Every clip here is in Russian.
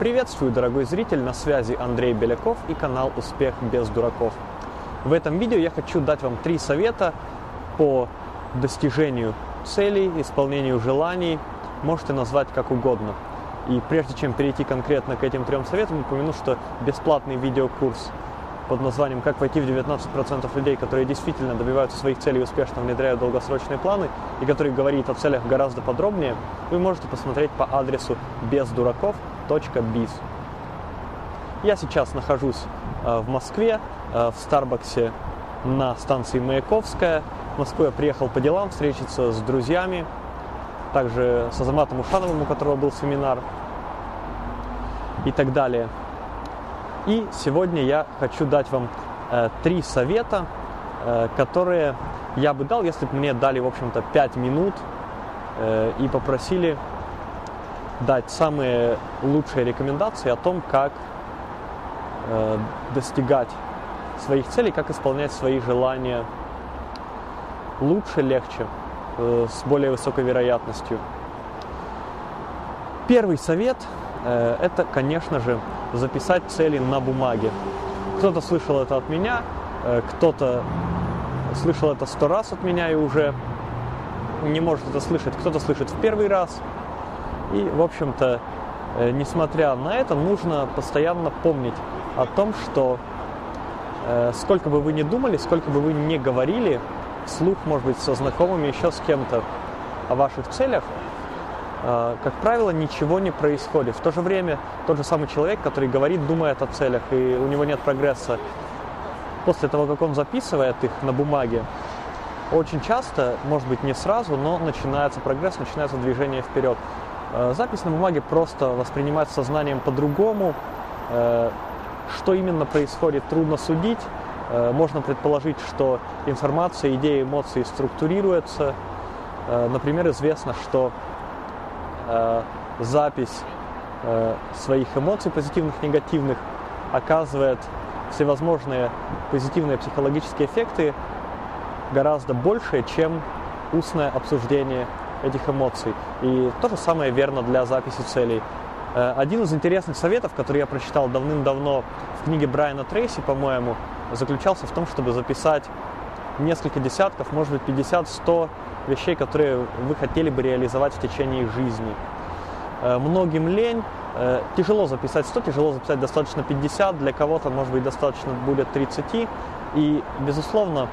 Приветствую, дорогой зритель, на связи Андрей Беляков и канал «Успех без дураков». В этом видео я хочу дать вам три совета по достижению целей, исполнению желаний, можете назвать как угодно. И прежде чем перейти конкретно к этим трем советам, упомяну, что бесплатный видеокурс под названием «Как войти в 19% людей, которые действительно добиваются своих целей и успешно внедряют долгосрочные планы» и который говорит о целях гораздо подробнее, вы можете посмотреть по адресу бездураков.biz. Я сейчас нахожусь э, в Москве, э, в Старбаксе на станции Маяковская. В Москву я приехал по делам, встретиться с друзьями, также с Азаматом Ушановым, у которого был семинар и так далее – и сегодня я хочу дать вам э, три совета, которые я бы дал, если бы мне дали, в общем-то, 5 минут и попросили дать самые лучшие рекомендации о том, как э, достигать своих целей, как исполнять свои желания лучше, легче, э, с более высокой вероятностью. Первый совет э, – это, конечно же, записать цели на бумаге. Кто-то слышал это от меня, э, кто-то слышал это сто раз от меня и уже не может это слышать, кто-то слышит в первый раз. И, в общем-то, э, несмотря на это, нужно постоянно помнить о том, что э, сколько бы вы ни думали, сколько бы вы ни говорили, вслух, может быть, со знакомыми, еще с кем-то о ваших целях, а, как правило, ничего не происходит. В то же время тот же самый человек, который говорит, думает о целях, и у него нет прогресса, после того, как он записывает их на бумаге, очень часто, может быть не сразу, но начинается прогресс, начинается движение вперед. А, запись на бумаге просто воспринимается сознанием по-другому. А, что именно происходит, трудно судить. Можно предположить, что информация, идеи, эмоции структурируются. Например, известно, что э, запись э, своих эмоций, позитивных, негативных, оказывает всевозможные позитивные психологические эффекты гораздо больше, чем устное обсуждение этих эмоций. И то же самое верно для записи целей. Э, один из интересных советов, который я прочитал давным-давно в книге Брайана Трейси, по-моему, заключался в том, чтобы записать несколько десятков, может быть 50-100 вещей, которые вы хотели бы реализовать в течение жизни. Э, многим лень, э, тяжело записать 100, тяжело записать достаточно 50, для кого-то, может быть, достаточно будет 30. И, безусловно,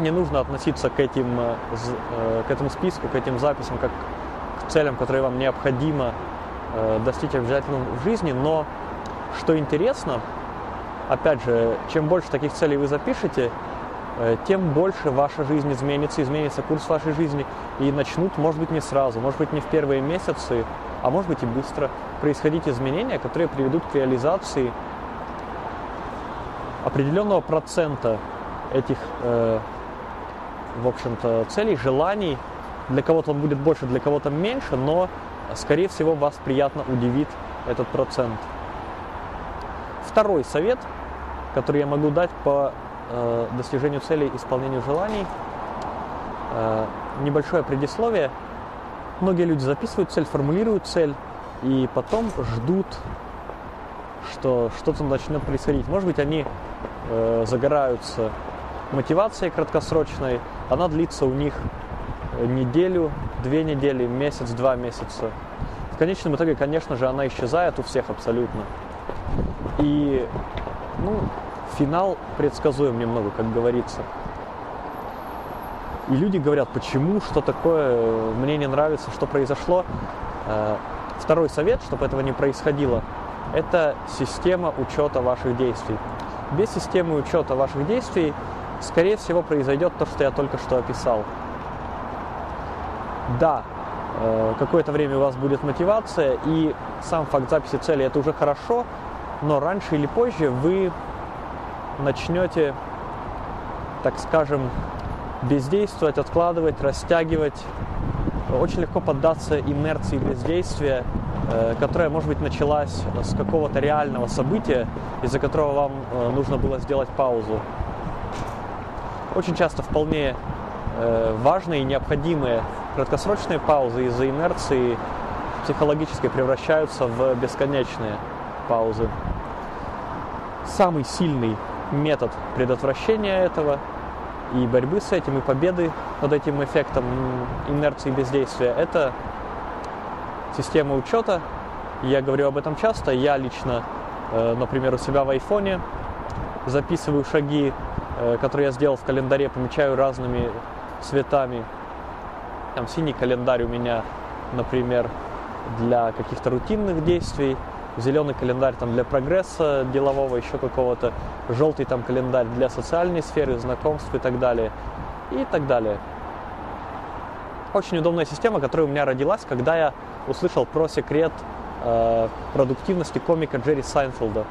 не нужно относиться к, этим, э, к этому списку, к этим записям, как к целям, которые вам необходимо достичь обязательно в жизни, но что интересно, опять же, чем больше таких целей вы запишете, Э, тем больше ваша жизнь изменится, изменится курс вашей жизни. И начнут, может быть, не сразу, может быть, не в первые месяцы, а может быть и быстро происходить изменения, которые приведут к реализации определенного процента этих, э, в общем-то, целей, желаний. Для кого-то он будет больше, для кого-то меньше, но, скорее всего, вас приятно удивит этот процент. Второй совет, который я могу дать по э, достижению целей, исполнению желаний. Э, небольшое предисловие. Многие люди записывают цель, формулируют цель и потом ждут, что что-то начнет происходить. Может быть, они э, загораются мотивацией краткосрочной, она длится у них неделю, две недели, месяц, два месяца. В конечном итоге, конечно же, она исчезает у всех абсолютно. И, ну, финал предсказуем немного, как говорится. И люди говорят, почему, что такое, мне не нравится, что произошло. Э, второй совет, чтобы этого не происходило, это система учета ваших действий. Без системы учета ваших действий, скорее всего, произойдет то, что я только что описал. Да, э, какое-то время у вас будет мотивация, и сам факт записи цели это уже хорошо, но раньше или позже вы начнете, так скажем, бездействовать, откладывать, растягивать, очень легко поддаться инерции бездействия, э, которая, может быть, началась с какого-то реального события, из-за которого вам э, нужно было сделать паузу. Очень часто вполне э, важные и необходимые краткосрочные паузы из-за инерции психологически превращаются в бесконечные паузы. Самый сильный метод предотвращения этого и борьбы с этим, и победы над этим эффектом инерции бездействия – это система учета. Я говорю об этом часто. Я лично, э, например, у себя в айфоне записываю шаги, э, которые я сделал в календаре, помечаю разными цветами. Там синий календарь у меня, например, для каких-то рутинных действий, зеленый календарь там для прогресса делового, еще какого-то, желтый там календарь для социальной сферы, знакомств и так далее. И так далее. Очень удобная система, которая у меня родилась, когда я услышал про секрет э, продуктивности комика Джерри Сайнфелда.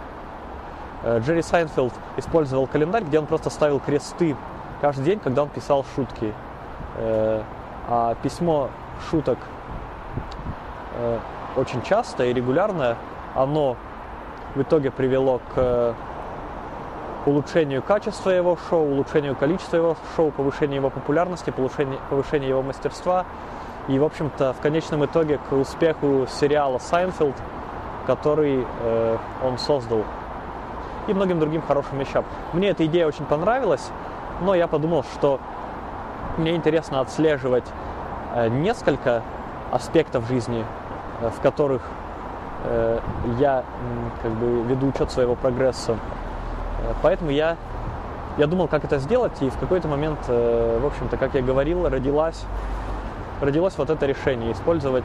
Э, Джерри Сайнфелд использовал календарь, где он просто ставил кресты каждый день, когда он писал шутки. Э, а письмо шуток э, очень часто и регулярно оно в итоге привело к улучшению качества его шоу, улучшению количества его шоу, повышению его популярности, повышению его мастерства и, в общем-то, в конечном итоге к успеху сериала «Сайнфелд», который э, он создал, и многим другим хорошим вещам. Мне эта идея очень понравилась, но я подумал, что мне интересно отслеживать э, несколько аспектов жизни, э, в которых Э, я как бы веду учет своего прогресса. Поэтому я, я думал, как это сделать, и в какой-то момент, в общем-то, как я говорил, родилась, родилось вот это решение использовать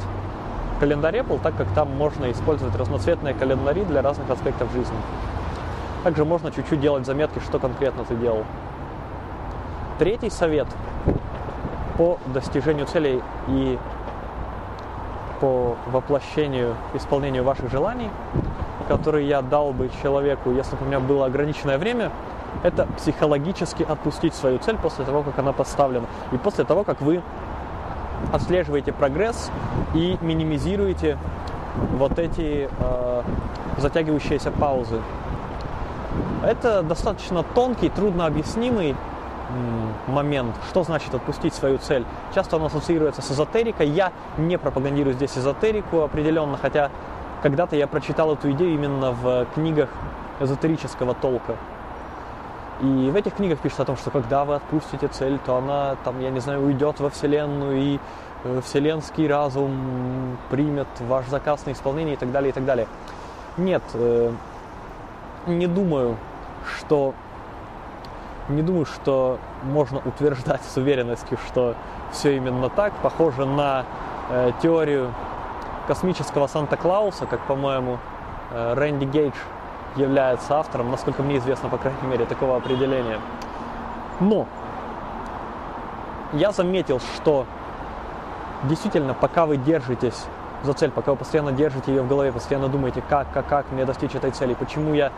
календарь Apple, так как там можно использовать разноцветные календари для разных аспектов жизни. Также можно чуть-чуть делать заметки, что конкретно ты делал. Третий совет по достижению целей и по воплощению, исполнению ваших желаний, которые я дал бы человеку, если бы у меня было ограниченное время, это психологически отпустить свою цель после того, как она поставлена. И после того, как вы отслеживаете прогресс и минимизируете вот эти э, затягивающиеся паузы. Это достаточно тонкий, трудно объяснимый момент, что значит отпустить свою цель. Часто он ассоциируется с эзотерикой. Я не пропагандирую здесь эзотерику определенно, хотя когда-то я прочитал эту идею именно в книгах эзотерического толка. И в этих книгах пишется о том, что когда вы отпустите цель, то она, там, я не знаю, уйдет во Вселенную, и э, вселенский разум примет ваш заказ на исполнение и так далее, и так далее. Нет, э, не думаю, что не думаю, что можно утверждать с уверенностью, что все именно так. Похоже на э, теорию космического Санта-Клауса, как, по-моему, э, Рэнди Гейдж является автором, насколько мне известно, по крайней мере, такого определения. Но я заметил, что действительно, пока вы держитесь за цель, пока вы постоянно держите ее в голове, постоянно думаете, как, как, как мне достичь этой цели, почему я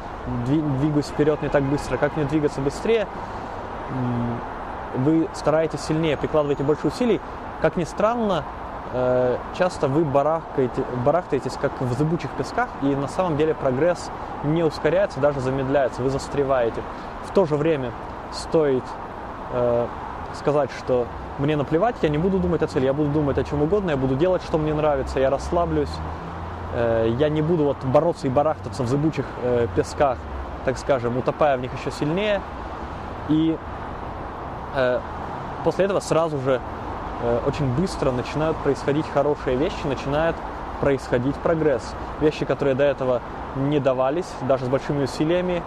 двигаюсь вперед не так быстро, как мне двигаться быстрее, вы стараетесь сильнее, прикладываете больше усилий. Как ни странно, э, часто вы барахкаете, барахтаетесь как в зыбучих песках, и на самом деле прогресс не ускоряется, даже замедляется, вы застреваете. В то же время стоит э, сказать, что мне наплевать, я не буду думать о цели, я буду думать о чем угодно, я буду делать, что мне нравится, я расслаблюсь, э, я не буду вот бороться и барахтаться в зыбучих э, песках, так скажем, утопая в них еще сильнее. И э, после этого сразу же очень быстро начинают происходить хорошие вещи, начинает происходить прогресс. Вещи, которые до этого не давались, даже с большими усилиями,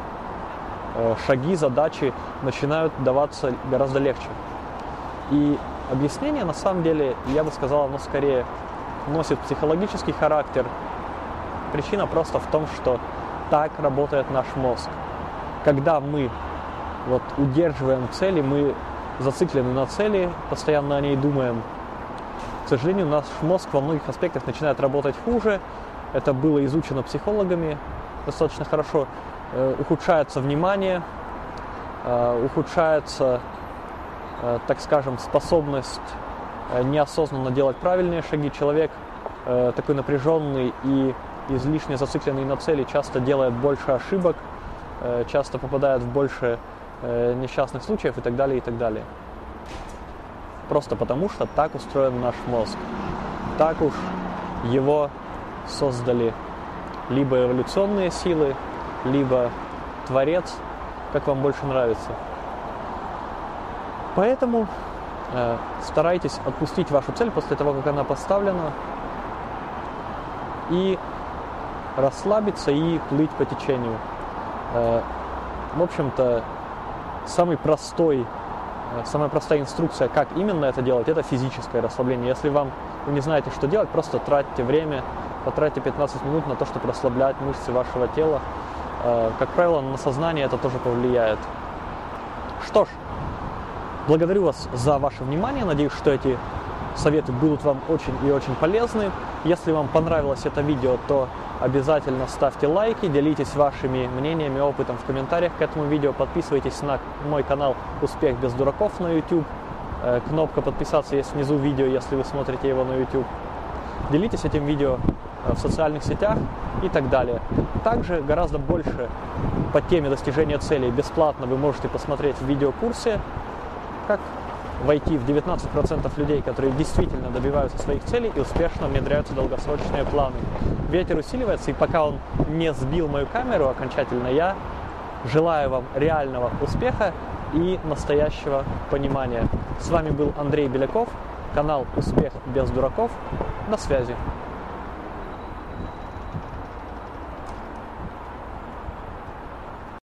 шаги, задачи начинают даваться гораздо легче. И объяснение, на самом деле, я бы сказал, оно скорее носит психологический характер. Причина просто в том, что так работает наш мозг. Когда мы вот удерживаем цели, мы зациклены на цели, постоянно о ней думаем. К сожалению, наш мозг во многих аспектах начинает работать хуже. Это было изучено психологами достаточно хорошо. Э, ухудшается внимание, э, ухудшается так скажем, способность э, неосознанно делать правильные шаги. Человек э, такой напряженный и излишне зацикленный на цели часто делает больше ошибок, часто попадает в больше несчастных случаев и так далее, и так далее. Просто потому, что так устроен наш мозг. Так уж его создали либо эволюционные силы, либо Творец, как вам больше нравится. Поэтому э, старайтесь отпустить вашу цель после того, как она поставлена, и расслабиться и плыть по течению. Э, в общем-то, самый простой, э, самая простая инструкция, как именно это делать, это физическое расслабление. Если вам вы не знаете, что делать, просто тратьте время, потратьте 15 минут на то, чтобы расслаблять мышцы вашего тела. Э, как правило, на сознание это тоже повлияет. Что ж, благодарю вас за ваше внимание. Надеюсь, что эти советы будут вам очень и очень полезны. Если вам понравилось это видео, то обязательно ставьте лайки, делитесь вашими мнениями, опытом в комментариях к этому видео, подписывайтесь на мой канал «Успех без дураков» на YouTube. Э, кнопка подписаться есть внизу видео, если вы смотрите его на YouTube. Делитесь этим видео э, в социальных сетях и так далее. Также гораздо больше по теме достижения целей бесплатно вы можете посмотреть в видеокурсе, как войти в 19% людей, которые действительно добиваются своих целей и успешно внедряются в долгосрочные планы. Ветер усиливается, и пока он не сбил мою камеру окончательно, я желаю вам реального успеха и настоящего понимания. С вами был Андрей Беляков, канал «Успех без дураков». До связи.